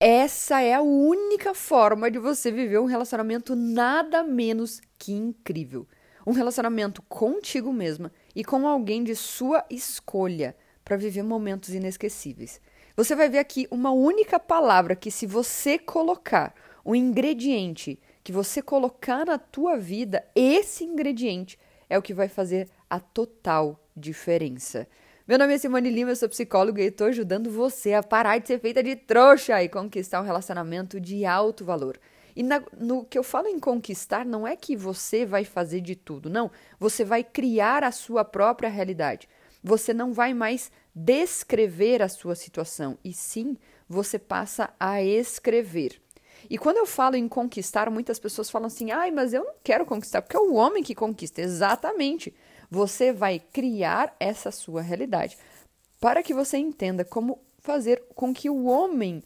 essa é a única forma de você viver um relacionamento nada menos que incrível. Um relacionamento contigo mesma e com alguém de sua escolha para viver momentos inesquecíveis. Você vai ver aqui uma única palavra que se você colocar o ingrediente que você colocar na tua vida, esse ingrediente é o que vai fazer a total diferença. Meu nome é Simone Lima, eu sou psicóloga e estou ajudando você a parar de ser feita de trouxa e conquistar um relacionamento de alto valor. E na, no que eu falo em conquistar, não é que você vai fazer de tudo, não. Você vai criar a sua própria realidade. Você não vai mais descrever a sua situação, e sim você passa a escrever. E quando eu falo em conquistar, muitas pessoas falam assim: ai, mas eu não quero conquistar, porque é o homem que conquista. Exatamente. Você vai criar essa sua realidade para que você entenda como fazer com que o homem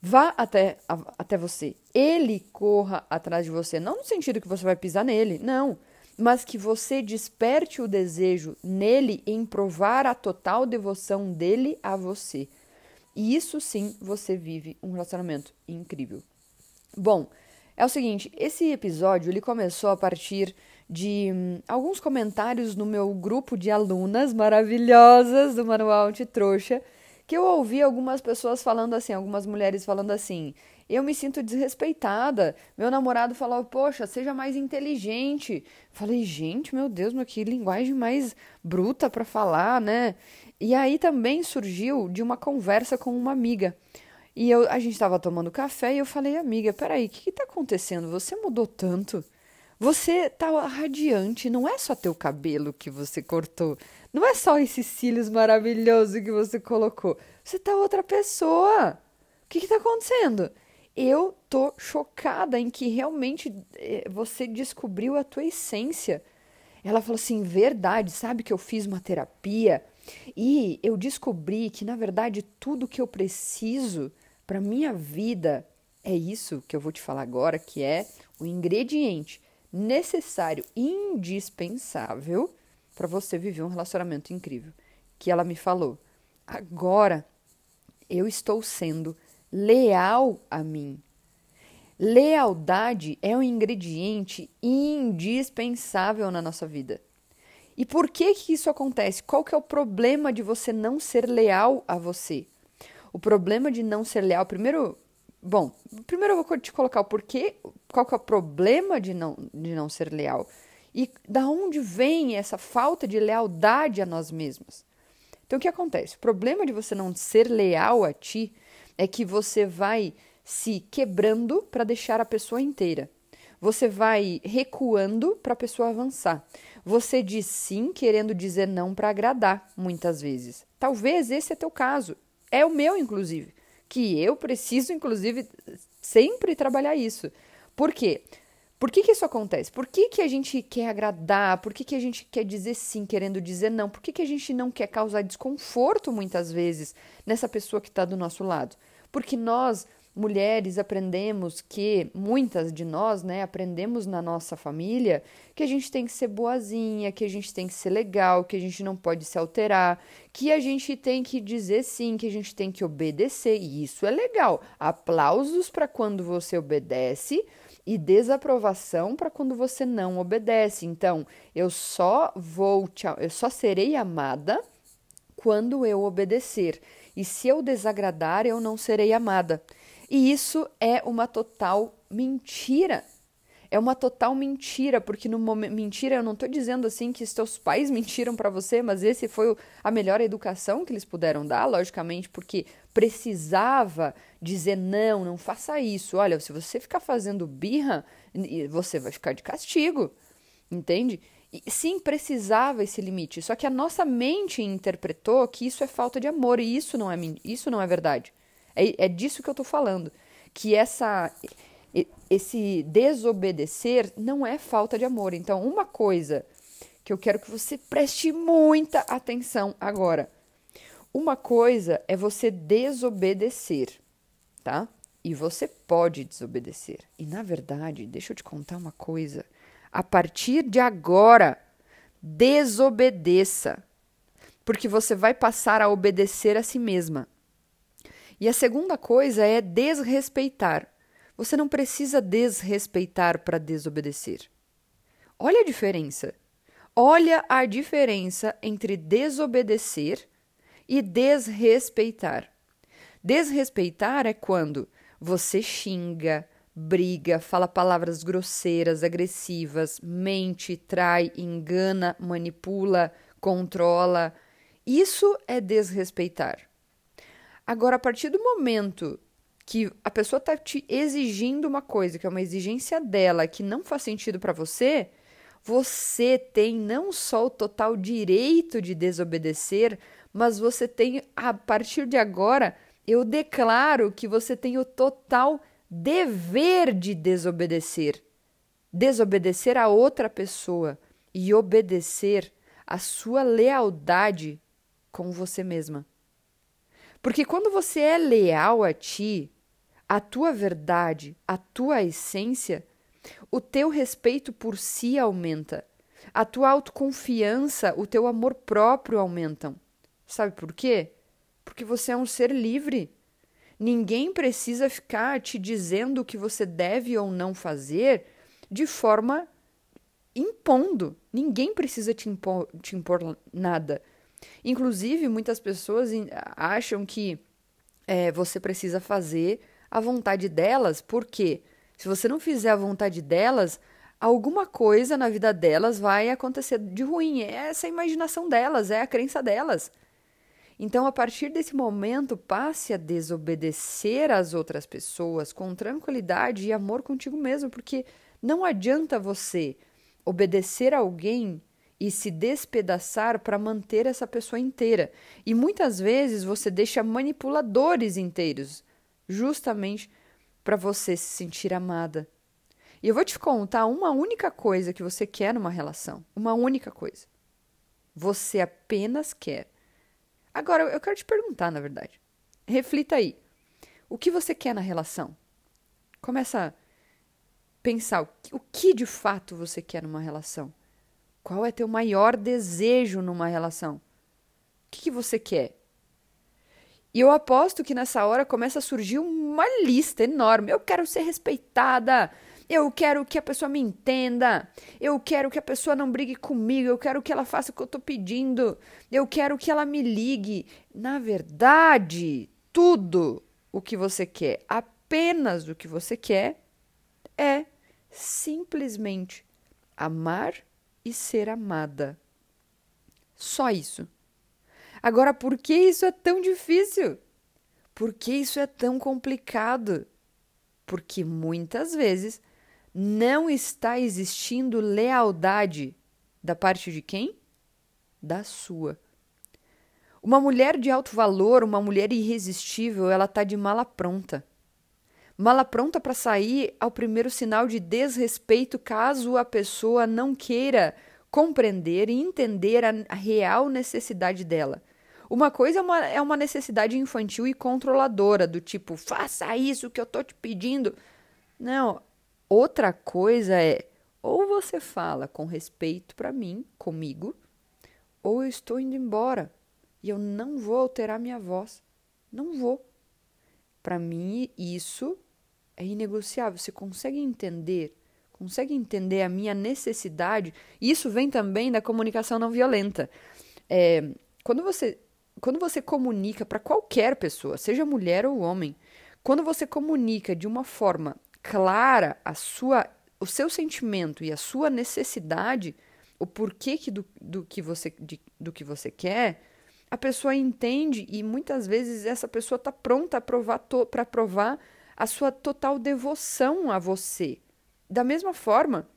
vá até, até você. Ele corra atrás de você. Não no sentido que você vai pisar nele, não mas que você desperte o desejo nele em provar a total devoção dele a você. E isso sim você vive um relacionamento incrível. Bom, é o seguinte, esse episódio ele começou a partir de hum, alguns comentários no meu grupo de alunas maravilhosas do Manual de Trouxa, que eu ouvi algumas pessoas falando assim, algumas mulheres falando assim: eu me sinto desrespeitada. Meu namorado falou, poxa, seja mais inteligente. Falei, gente, meu Deus, mas que linguagem mais bruta para falar, né? E aí também surgiu de uma conversa com uma amiga. E eu, a gente estava tomando café e eu falei, amiga, peraí, o que está acontecendo? Você mudou tanto. Você tá radiante, não é só teu cabelo que você cortou, não é só esses cílios maravilhosos que você colocou. Você tá outra pessoa. O que está acontecendo? eu tô chocada em que realmente eh, você descobriu a tua essência. Ela falou assim: verdade, sabe que eu fiz uma terapia e eu descobri que, na verdade, tudo que eu preciso para minha vida é isso que eu vou te falar agora, que é o ingrediente necessário, indispensável para você viver um relacionamento incrível. Que ela me falou: agora eu estou sendo leal a mim. Lealdade é um ingrediente indispensável na nossa vida. E por que que isso acontece? Qual que é o problema de você não ser leal a você? O problema de não ser leal, primeiro, bom, primeiro eu vou te colocar o porquê, qual que é o problema de não, de não ser leal e da onde vem essa falta de lealdade a nós mesmos. Então o que acontece? O problema de você não ser leal a ti é que você vai se quebrando para deixar a pessoa inteira. Você vai recuando para a pessoa avançar. Você diz sim querendo dizer não para agradar, muitas vezes. Talvez esse é teu caso. É o meu, inclusive. Que eu preciso, inclusive, sempre trabalhar isso. Por quê? Por que, que isso acontece? Por que, que a gente quer agradar? Por que, que a gente quer dizer sim, querendo dizer não? Por que, que a gente não quer causar desconforto muitas vezes nessa pessoa que está do nosso lado? Porque nós, mulheres, aprendemos que, muitas de nós, né, aprendemos na nossa família que a gente tem que ser boazinha, que a gente tem que ser legal, que a gente não pode se alterar, que a gente tem que dizer sim, que a gente tem que obedecer. E isso é legal. Aplausos para quando você obedece e desaprovação para quando você não obedece. Então, eu só vou te, eu só serei amada quando eu obedecer. E se eu desagradar, eu não serei amada. E isso é uma total mentira. É uma total mentira, porque no momento mentira, eu não estou dizendo assim que seus pais mentiram para você, mas esse foi a melhor educação que eles puderam dar, logicamente, porque precisava dizer não, não faça isso. Olha, se você ficar fazendo birra, você vai ficar de castigo. Entende? E, sim, precisava esse limite. Só que a nossa mente interpretou que isso é falta de amor e isso não é isso não é verdade. É, é disso que eu estou falando, que essa esse desobedecer não é falta de amor. Então, uma coisa que eu quero que você preste muita atenção agora. Uma coisa é você desobedecer, tá? E você pode desobedecer. E na verdade, deixa eu te contar uma coisa. A partir de agora, desobedeça, porque você vai passar a obedecer a si mesma. E a segunda coisa é desrespeitar. Você não precisa desrespeitar para desobedecer. Olha a diferença. Olha a diferença entre desobedecer e desrespeitar. Desrespeitar é quando você xinga, briga, fala palavras grosseiras, agressivas, mente, trai, engana, manipula, controla. Isso é desrespeitar. Agora, a partir do momento que a pessoa está te exigindo uma coisa, que é uma exigência dela, que não faz sentido para você, você tem não só o total direito de desobedecer, mas você tem, a partir de agora, eu declaro que você tem o total dever de desobedecer. Desobedecer a outra pessoa e obedecer a sua lealdade com você mesma. Porque quando você é leal a ti, a tua verdade, a tua essência, o teu respeito por si aumenta, a tua autoconfiança, o teu amor próprio aumentam. Sabe por quê? Porque você é um ser livre. Ninguém precisa ficar te dizendo o que você deve ou não fazer de forma impondo. Ninguém precisa te impor, te impor nada. Inclusive, muitas pessoas acham que é, você precisa fazer a vontade delas, porque se você não fizer a vontade delas, alguma coisa na vida delas vai acontecer de ruim. É essa a imaginação delas, é a crença delas. Então, a partir desse momento, passe a desobedecer às outras pessoas com tranquilidade e amor contigo mesmo, porque não adianta você obedecer a alguém e se despedaçar para manter essa pessoa inteira. E muitas vezes você deixa manipuladores inteiros, justamente para você se sentir amada. E eu vou te contar uma única coisa que você quer numa relação. Uma única coisa. Você apenas quer. Agora, eu quero te perguntar, na verdade. Reflita aí. O que você quer na relação? Começa a pensar o que, de fato você quer numa relação. Qual é teu maior desejo numa relação? O que, que você quer? E eu aposto que nessa hora começa a surgir uma lista enorme. Eu quero ser respeitada. Eu quero que a pessoa me entenda. Eu quero que a pessoa não brigue comigo. Eu quero que ela faça o que eu estou pedindo. Eu quero que ela me ligue. Na verdade, tudo o que você quer, apenas o que você quer, é simplesmente amar e ser amada. Só isso. Agora, por que isso é tão difícil? Por que isso é tão complicado? Porque muitas vezes não está existindo lealdade da parte de quem? Da sua. Uma mulher de alto valor, uma mulher irresistível, ela tá de mala pronta. Mala pronta para sair ao primeiro sinal de desrespeito caso a pessoa não queira compreender e entender a real necessidade dela. Uma coisa é uma, é uma necessidade infantil e controladora, do tipo, faça isso que eu tô te pedindo. Não. Outra coisa é, ou você fala com respeito para mim, comigo, ou eu estou indo embora e eu não vou alterar minha voz. Não vou. Para mim, isso é inegociável. Você consegue entender? Consegue entender a minha necessidade? Isso vem também da comunicação não violenta. É, quando você quando você comunica para qualquer pessoa, seja mulher ou homem, quando você comunica de uma forma clara a sua, o seu sentimento e a sua necessidade, o porquê que do, do, que você, de, do que você quer, a pessoa entende e muitas vezes essa pessoa está pronta para provar a sua total devoção a você. Da mesma forma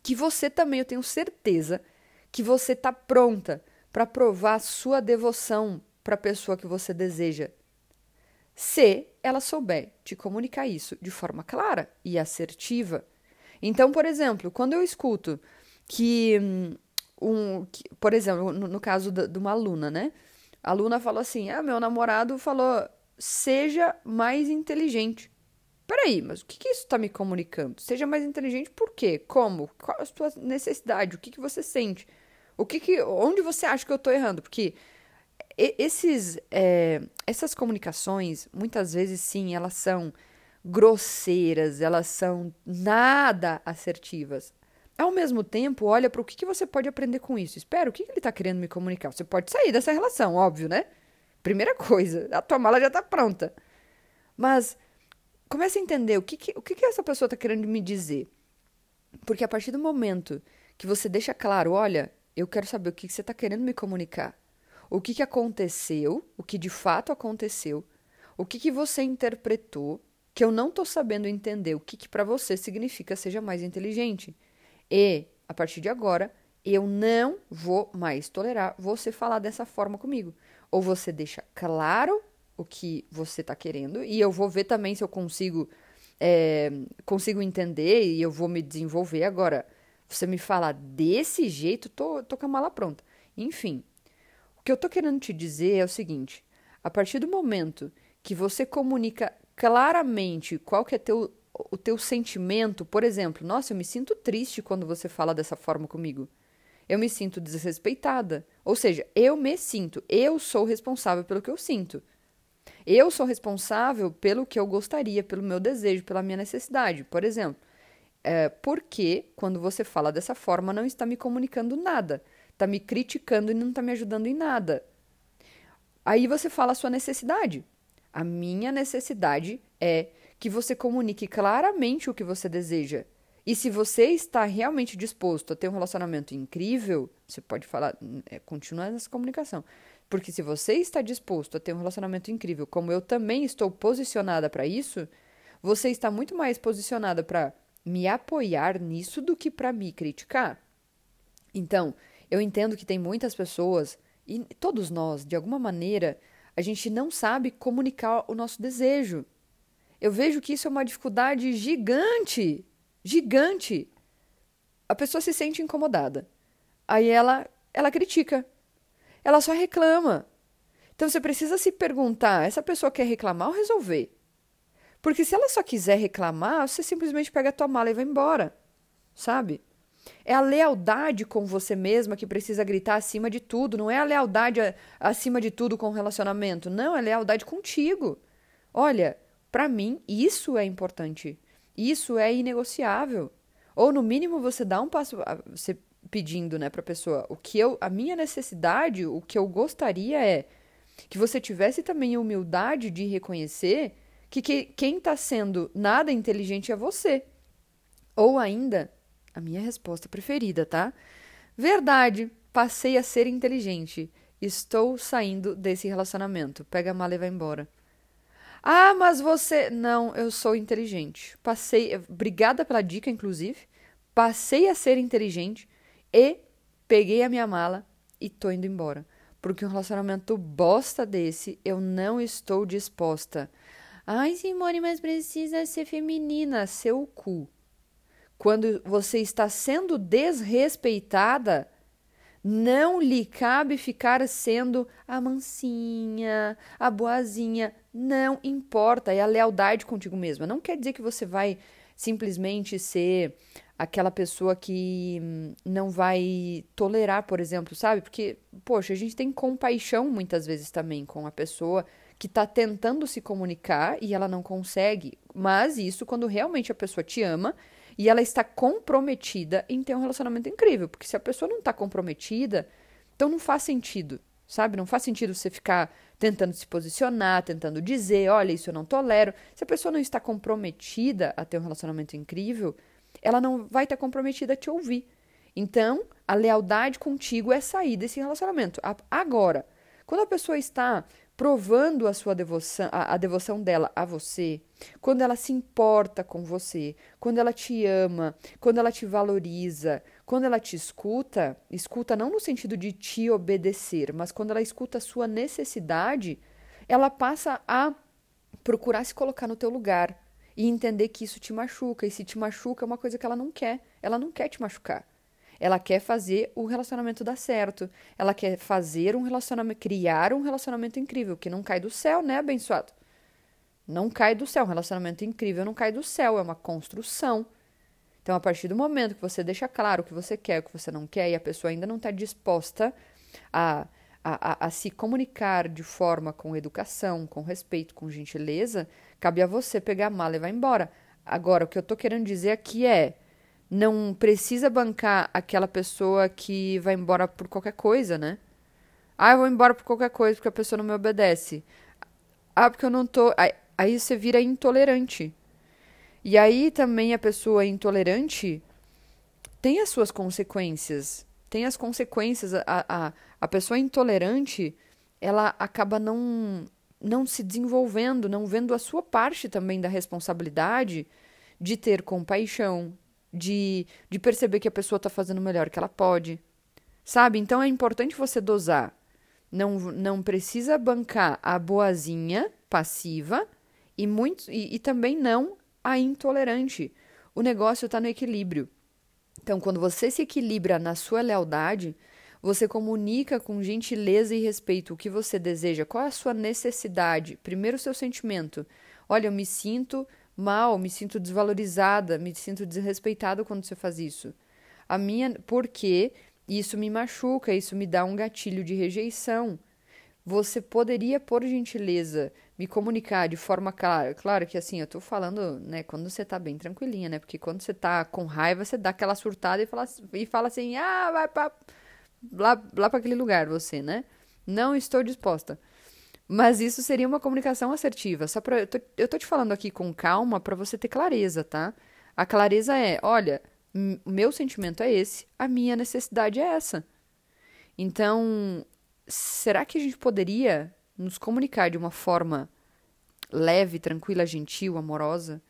que você também, eu tenho certeza que você está pronta para provar sua devoção para a pessoa que você deseja. Se ela souber te comunicar isso de forma clara e assertiva. Então, por exemplo, quando eu escuto que hum, um, que, por exemplo, no, no caso de, uma aluna, né? A aluna falou assim: Ah, meu namorado falou, seja mais inteligente. Peraí, mas o que, que isso está me comunicando? Seja mais inteligente por quê? Como? Qual a sua necessidade? O que, que você sente? O que, que onde você acha que eu estou errando? Porque esses, é, essas comunicações, muitas vezes, sim, elas são grosseiras, elas são nada assertivas. Ao mesmo tempo, olha para o que, que você pode aprender com isso. Espera, o que, que ele está querendo me comunicar? Você pode sair dessa relação, óbvio, né? Primeira coisa, a tua mala já está pronta. Mas comece a entender o que, que, o que, que essa pessoa está querendo me dizer. Porque a partir do momento que você deixa claro, olha, eu quero saber o que, que você está querendo me comunicar, o que, que aconteceu, o que de fato aconteceu, o que, que você interpretou, que eu não estou sabendo entender o que, que para você significa seja mais inteligente. E, a partir de agora, eu não vou mais tolerar você falar dessa forma comigo. Ou você deixa claro o que você está querendo, e eu vou ver também se eu consigo, é, consigo entender e eu vou me desenvolver. Agora, você me fala desse jeito, tô, tô com a mala pronta. Enfim, o que eu tô querendo te dizer é o seguinte: a partir do momento que você comunica claramente qual que é teu o teu sentimento, por exemplo, nossa, eu me sinto triste quando você fala dessa forma comigo. Eu me sinto desrespeitada. Ou seja, eu me sinto, eu sou responsável pelo que eu sinto. Eu sou responsável pelo que eu gostaria, pelo meu desejo, pela minha necessidade. Por exemplo, é, porque quando você fala dessa forma não está me comunicando nada, está me criticando e não está me ajudando em nada. Aí você fala a sua necessidade. A minha necessidade é que você comunique claramente o que você deseja. E se você está realmente disposto a ter um relacionamento incrível, você pode falar, é, continuar nessa comunicação. Porque se você está disposto a ter um relacionamento incrível, como eu também estou posicionada para isso, você está muito mais posicionada para me apoiar nisso do que para me criticar. Então, eu entendo que tem muitas pessoas, e todos nós, de alguma maneira, a gente não sabe comunicar o nosso desejo. Eu vejo que isso é uma dificuldade gigante. Gigante. A pessoa se sente incomodada. Aí ela, ela critica. Ela só reclama. Então você precisa se perguntar: essa pessoa quer reclamar ou resolver? Porque se ela só quiser reclamar, você simplesmente pega a tua mala e vai embora. Sabe? É a lealdade com você mesma que precisa gritar acima de tudo. Não é a lealdade acima de tudo com o relacionamento. Não, é a lealdade contigo. Olha, para mim, isso é importante. Isso é inegociável. Ou no mínimo você dá um passo, você pedindo, né, para pessoa, o que eu, a minha necessidade, o que eu gostaria é que você tivesse também a humildade de reconhecer que, que quem está sendo nada inteligente é você. Ou ainda, a minha resposta preferida, tá? Verdade, passei a ser inteligente. Estou saindo desse relacionamento. Pega a mala e vai embora. Ah, mas você. Não, eu sou inteligente. Passei. Obrigada pela dica, inclusive. Passei a ser inteligente e peguei a minha mala e tô indo embora. Porque um relacionamento bosta desse eu não estou disposta. Ai, Simone, mas precisa ser feminina, seu cu. Quando você está sendo desrespeitada, não lhe cabe ficar sendo a mansinha, a boazinha. Não importa, é a lealdade contigo mesma. Não quer dizer que você vai simplesmente ser aquela pessoa que hum, não vai tolerar, por exemplo, sabe? Porque, poxa, a gente tem compaixão muitas vezes também com a pessoa que está tentando se comunicar e ela não consegue. Mas isso quando realmente a pessoa te ama e ela está comprometida em ter um relacionamento incrível. Porque se a pessoa não está comprometida, então não faz sentido, sabe? Não faz sentido você ficar tentando se posicionar, tentando dizer, olha, isso eu não tolero. Se a pessoa não está comprometida a ter um relacionamento incrível, ela não vai estar comprometida a te ouvir. Então, a lealdade contigo é sair desse relacionamento. Agora, quando a pessoa está provando a sua devoção, a, a, devoção dela a você, quando ela se importa com você, quando ela te ama, quando ela te valoriza, quando ela te escuta, escuta não no sentido de te obedecer, mas quando ela escuta a sua necessidade, ela passa a procurar se colocar no teu lugar e entender que isso te machuca, e se te machuca é uma coisa que ela não quer, ela não quer te machucar. Ela quer fazer o relacionamento dar certo. Ela quer fazer um relacionamento, criar um relacionamento incrível, que não cai do céu, né, abençoado? Não cai do céu. Um relacionamento incrível não cai do céu, é uma construção. Então, a partir do momento que você deixa claro o que você quer, o que você não quer, e a pessoa ainda não está disposta a, a, a, a, se comunicar de forma com educação, com respeito, com gentileza, cabe a você pegar a mala e vai embora. Agora, o que eu tô querendo dizer aqui é: não precisa bancar aquela pessoa que vai embora por qualquer coisa, né? Ah, eu vou embora por qualquer coisa porque a pessoa não me obedece. Ah, porque eu não tô. Aí, você vira intolerante. E aí também a pessoa intolerante tem as suas consequências. Tem as consequências. A, a, a pessoa intolerante, ela acaba não, não se desenvolvendo, não vendo a sua parte também da responsabilidade de ter compaixão, de, de perceber que a pessoa está fazendo o melhor que ela pode. Sabe? Então é importante você dosar. Não, não precisa bancar a boazinha passiva e, muito, e, e também não a intolerante. O negócio está no equilíbrio. Então, quando você se equilibra na sua lealdade, você comunica com gentileza e respeito o que você deseja, qual é a sua necessidade. Primeiro, o seu sentimento. Olha, eu me sinto mal, me sinto desvalorizada, me sinto desrespeitado quando você faz isso. A minha, porque isso me machuca, isso me dá um gatilho de rejeição. Você poderia, por gentileza, me comunicar de forma clara. Claro que assim, eu tô falando, né, quando você tá bem tranquilinha, né? Porque quando você tá com raiva, você dá aquela surtada e fala, e fala assim: ah, vai pra, lá, lá para aquele lugar, você, né? Não estou disposta. Mas isso seria uma comunicação assertiva. Só pra, eu, tô, eu tô te falando aqui com calma para você ter clareza, tá? A clareza é: olha, o meu sentimento é esse, a minha necessidade é essa. Então, será que a gente poderia nos comunicar de uma forma leve, tranquila, gentil, amorosa.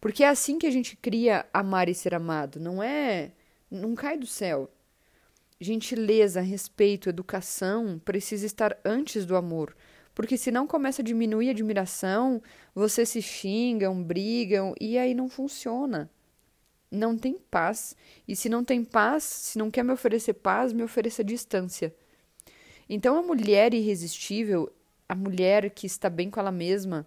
Porque é assim que a gente cria amar e ser amado, não é. Não cai do céu. Gentileza, respeito, educação precisa estar antes do amor. Porque senão começa a diminuir a admiração, vocês se xingam, brigam e aí não funciona. Não tem paz. E se não tem paz, se não quer me oferecer paz, me ofereça distância. Então, a mulher irresistível, a mulher que está bem com ela mesma,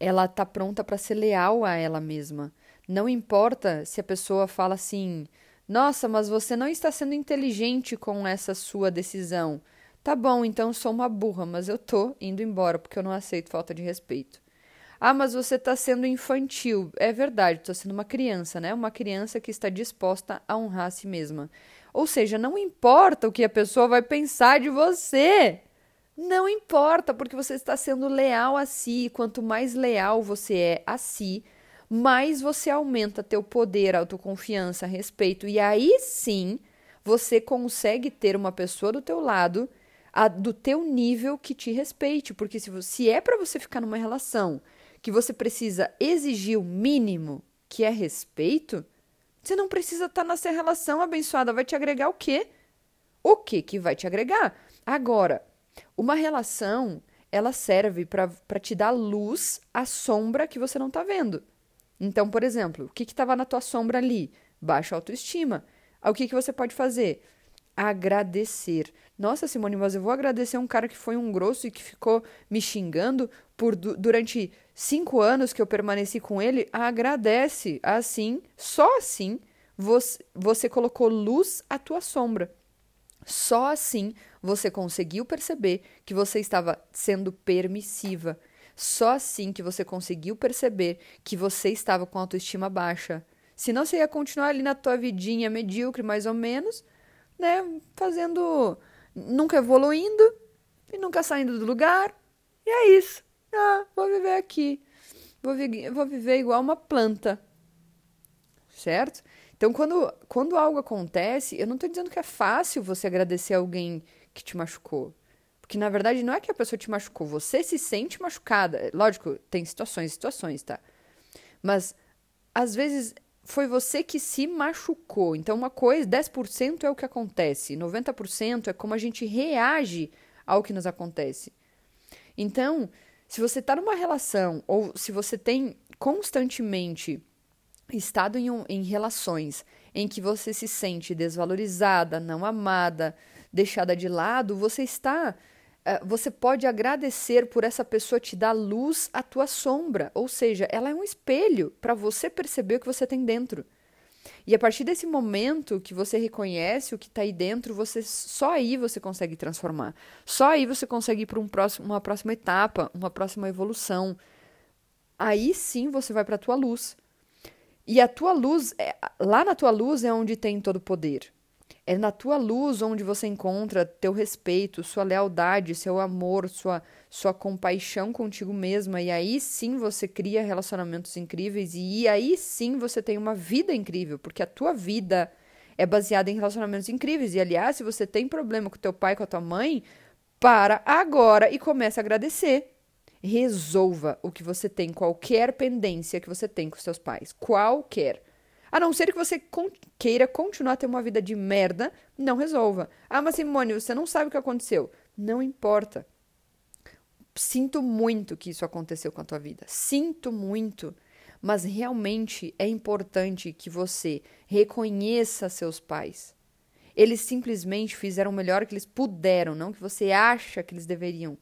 ela está pronta para ser leal a ela mesma. Não importa se a pessoa fala assim: Nossa, mas você não está sendo inteligente com essa sua decisão. Tá bom, então sou uma burra, mas eu tô indo embora porque eu não aceito falta de respeito. Ah, mas você está sendo infantil. É verdade, estou sendo uma criança, né? Uma criança que está disposta a honrar a si mesma. Ou seja, não importa o que a pessoa vai pensar de você. Não importa, porque você está sendo leal a si. Quanto mais leal você é a si, mais você aumenta teu poder, autoconfiança, respeito. E aí sim, você consegue ter uma pessoa do teu lado, a, do teu nível que te respeite. Porque se, se é para você ficar numa relação que você precisa exigir o mínimo, que é respeito, você não precisa estar tá nessa relação abençoada. Vai te agregar o quê? O que que vai te agregar? Agora, uma relação, ela serve para te dar luz à sombra que você não está vendo. Então, por exemplo, o que estava na tua sombra ali? Baixa autoestima. O que, que você pode fazer? Agradecer. Nossa, Simone, mas eu vou agradecer um cara que foi um grosso e que ficou me xingando por durante cinco anos que eu permaneci com ele. Agradece. Assim, só assim, você, você colocou luz à tua sombra. Só assim você conseguiu perceber que você estava sendo permissiva. Só assim que você conseguiu perceber que você estava com autoestima baixa. Senão você ia continuar ali na tua vidinha medíocre, mais ou menos, né? Fazendo. nunca evoluindo e nunca saindo do lugar. E é isso. Ah, vou viver aqui. Vou, vi vou viver igual uma planta. Certo? Então, quando, quando algo acontece, eu não estou dizendo que é fácil você agradecer alguém que te machucou. Porque, na verdade, não é que a pessoa te machucou, você se sente machucada. Lógico, tem situações e situações, tá? Mas, às vezes, foi você que se machucou. Então, uma coisa, 10% é o que acontece, 90% é como a gente reage ao que nos acontece. Então, se você está numa relação ou se você tem constantemente estado em, um, em relações em que você se sente desvalorizada, não amada, deixada de lado, você está. Uh, você pode agradecer por essa pessoa te dar luz à tua sombra, ou seja, ela é um espelho para você perceber o que você tem dentro. E a partir desse momento que você reconhece o que está aí dentro, você só aí você consegue transformar. Só aí você consegue ir para um próximo, uma próxima etapa, uma próxima evolução. Aí sim você vai para a tua luz. E a tua luz, é, lá na tua luz é onde tem todo o poder. É na tua luz onde você encontra teu respeito, sua lealdade, seu amor, sua, sua compaixão contigo mesma. E aí sim você cria relacionamentos incríveis. E aí sim você tem uma vida incrível, porque a tua vida é baseada em relacionamentos incríveis. E aliás, se você tem problema com teu pai, com a tua mãe, para agora e comece a agradecer. Resolva o que você tem, qualquer pendência que você tem com seus pais. Qualquer. A não ser que você con queira continuar a ter uma vida de merda, não resolva. Ah, mas Simone, você não sabe o que aconteceu. Não importa. Sinto muito que isso aconteceu com a tua vida. Sinto muito. Mas realmente é importante que você reconheça seus pais. Eles simplesmente fizeram o melhor que eles puderam, não que você acha que eles deveriam.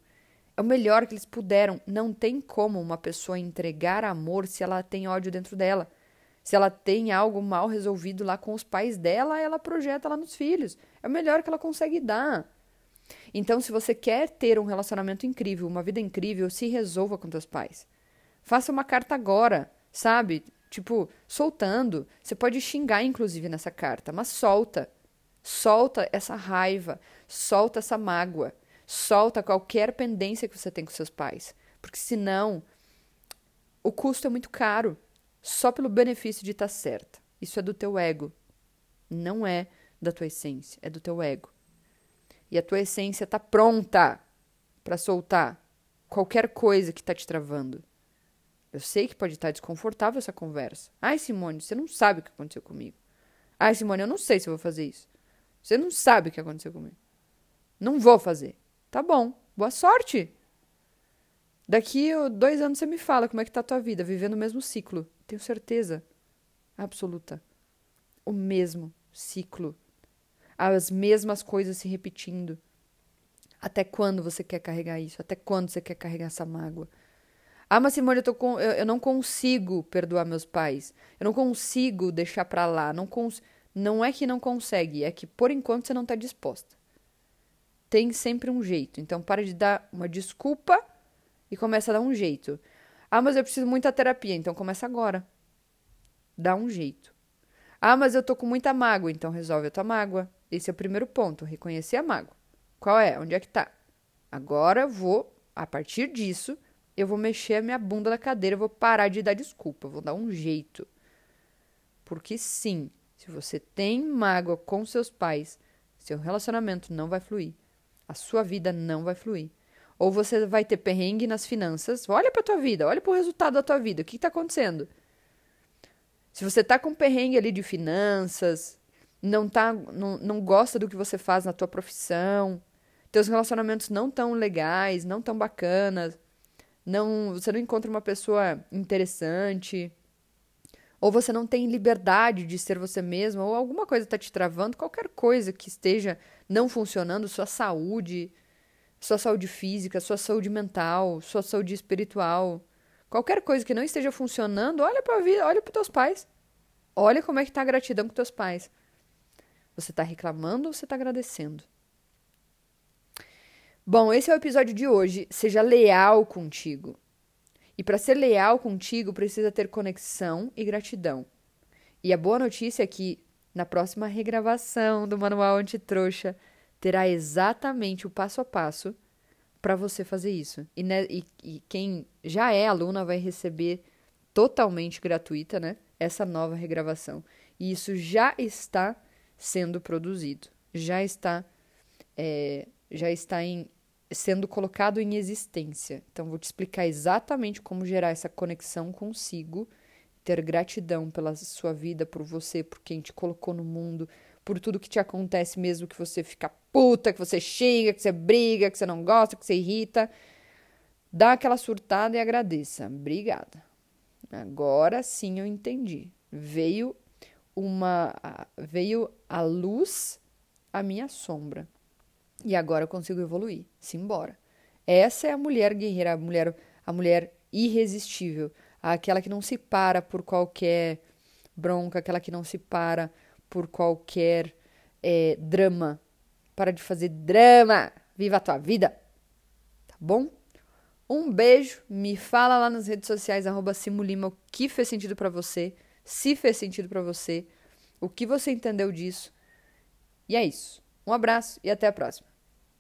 É o melhor que eles puderam. Não tem como uma pessoa entregar amor se ela tem ódio dentro dela. Se ela tem algo mal resolvido lá com os pais dela, ela projeta lá nos filhos. É o melhor que ela consegue dar. Então, se você quer ter um relacionamento incrível, uma vida incrível, se resolva com seus pais. Faça uma carta agora, sabe? Tipo, soltando. Você pode xingar, inclusive, nessa carta, mas solta. Solta essa raiva, solta essa mágoa, solta qualquer pendência que você tem com seus pais. Porque senão, o custo é muito caro só pelo benefício de estar tá certa. Isso é do teu ego. Não é da tua essência, é do teu ego. E a tua essência está pronta para soltar qualquer coisa que está te travando. Eu sei que pode estar tá desconfortável essa conversa. Ai, Simone, você não sabe o que aconteceu comigo. Ai, Simone, eu não sei se eu vou fazer isso. Você não sabe o que aconteceu comigo. Não vou fazer. Tá bom. Boa sorte. Daqui dois anos você me fala como é que tá a tua vida, vivendo o mesmo ciclo. Tenho certeza absoluta. O mesmo ciclo. As mesmas coisas se repetindo. Até quando você quer carregar isso? Até quando você quer carregar essa mágoa? Ah, mas Simone, eu, com, eu não consigo perdoar meus pais. Eu não consigo deixar pra lá. Não, cons, não é que não consegue, é que por enquanto você não tá disposta. Tem sempre um jeito. Então, para de dar uma desculpa e começa a dar um jeito. Ah, mas eu preciso muita terapia, então começa agora. Dá um jeito. Ah, mas eu tô com muita mágoa, então resolve a tua mágoa. Esse é o primeiro ponto, reconhecer a mágoa. Qual é? Onde é que tá? Agora eu vou, a partir disso, eu vou mexer a minha bunda na cadeira, eu vou parar de dar desculpa, vou dar um jeito. Porque sim, se você tem mágoa com seus pais, seu relacionamento não vai fluir. A sua vida não vai fluir. Ou você vai ter perrengue nas finanças. Olha para tua vida, olha para o resultado da tua vida. O que está acontecendo? Se você está com perrengue ali de finanças, não tá, não, não gosta do que você faz na tua profissão, teus relacionamentos não tão legais, não tão bacanas, não, você não encontra uma pessoa interessante, ou você não tem liberdade de ser você mesma, ou alguma coisa está te travando, qualquer coisa que esteja não funcionando, sua saúde, sua saúde física, sua saúde mental, sua saúde espiritual. Qualquer coisa que não esteja funcionando, olha para a vida, olha para teus pais. Olha como é que tá a gratidão com teus pais. Você está reclamando ou você está agradecendo? Bom, esse é o episódio de hoje. Seja leal contigo. E para ser leal contigo, precisa ter conexão e gratidão. E a boa notícia é que na próxima regravação do Manual Antitrouxa, terá exatamente o passo a passo para você fazer isso. E, né, e, e, quem já é aluna vai receber totalmente gratuita, né? Essa nova regravação. E isso já está sendo produzido, já está, é, já está em, sendo colocado em existência. Então, vou te explicar exatamente como gerar essa conexão consigo, ter gratidão pela sua vida, por você, por quem te colocou no mundo, por tudo que te acontece, mesmo que você fica puta, que você xinga, que você briga, que você não gosta, que você irrita. Dá aquela surtada e agradeça. Obrigada. Agora sim eu entendi. Veio uma veio a luz a minha sombra. E agora eu consigo evoluir. Simbora. Essa é a mulher guerreira, a mulher a mulher irresistível, aquela que não se para por qualquer bronca, aquela que não se para por qualquer é, drama. Para de fazer drama! Viva a tua vida! Tá bom? Um beijo, me fala lá nas redes sociais, arroba Simulima, o que fez sentido para você, se fez sentido para você, o que você entendeu disso. E é isso. Um abraço e até a próxima.